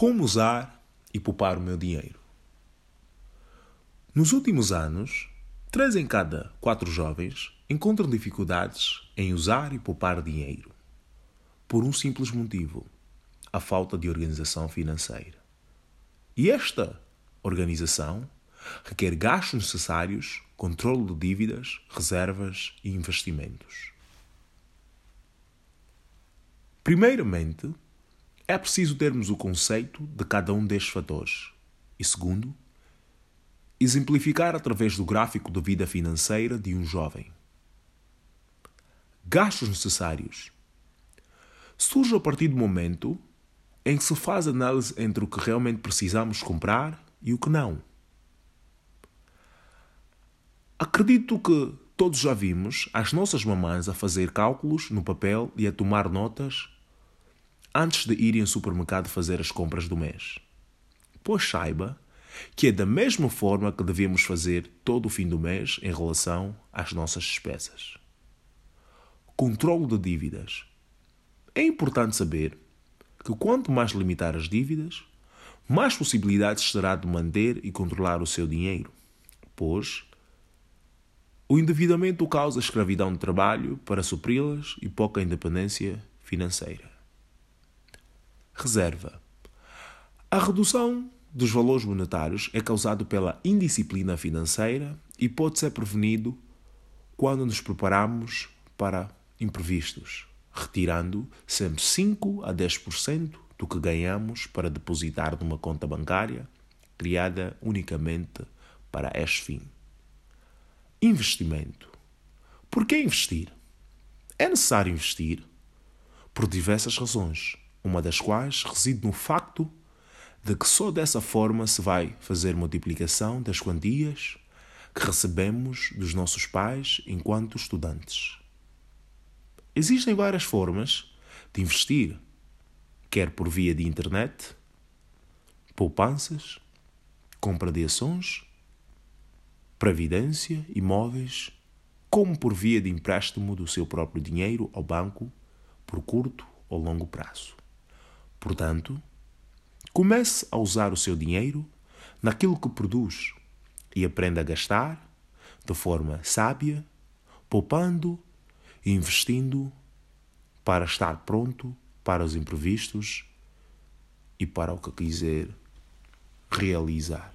Como usar e poupar o meu dinheiro? Nos últimos anos, três em cada quatro jovens encontram dificuldades em usar e poupar dinheiro. Por um simples motivo: a falta de organização financeira. E esta organização requer gastos necessários, controle de dívidas, reservas e investimentos. Primeiramente, é preciso termos o conceito de cada um destes fatores. E segundo, exemplificar através do gráfico de vida financeira de um jovem. Gastos necessários. Surge a partir do momento em que se faz análise entre o que realmente precisamos comprar e o que não. Acredito que todos já vimos as nossas mamães a fazer cálculos no papel e a tomar notas antes de irem ao supermercado fazer as compras do mês. Pois saiba que é da mesma forma que devemos fazer todo o fim do mês em relação às nossas despesas. Controlo de dívidas. É importante saber que quanto mais limitar as dívidas, mais possibilidades terá de manter e controlar o seu dinheiro, pois o endividamento causa escravidão de trabalho para supri-las e pouca independência financeira. Reserva. A redução dos valores monetários é causada pela indisciplina financeira e pode ser prevenido quando nos preparamos para imprevistos, retirando sempre 5 a 10% do que ganhamos para depositar numa conta bancária criada unicamente para este fim. Investimento. Por que investir? É necessário investir por diversas razões uma das quais reside no facto de que só dessa forma se vai fazer multiplicação das quantias que recebemos dos nossos pais enquanto estudantes. Existem várias formas de investir, quer por via de internet, poupanças, compra de ações, previdência, imóveis, como por via de empréstimo do seu próprio dinheiro ao banco por curto ou longo prazo. Portanto, comece a usar o seu dinheiro naquilo que produz e aprenda a gastar de forma sábia, poupando e investindo para estar pronto para os imprevistos e para o que quiser realizar.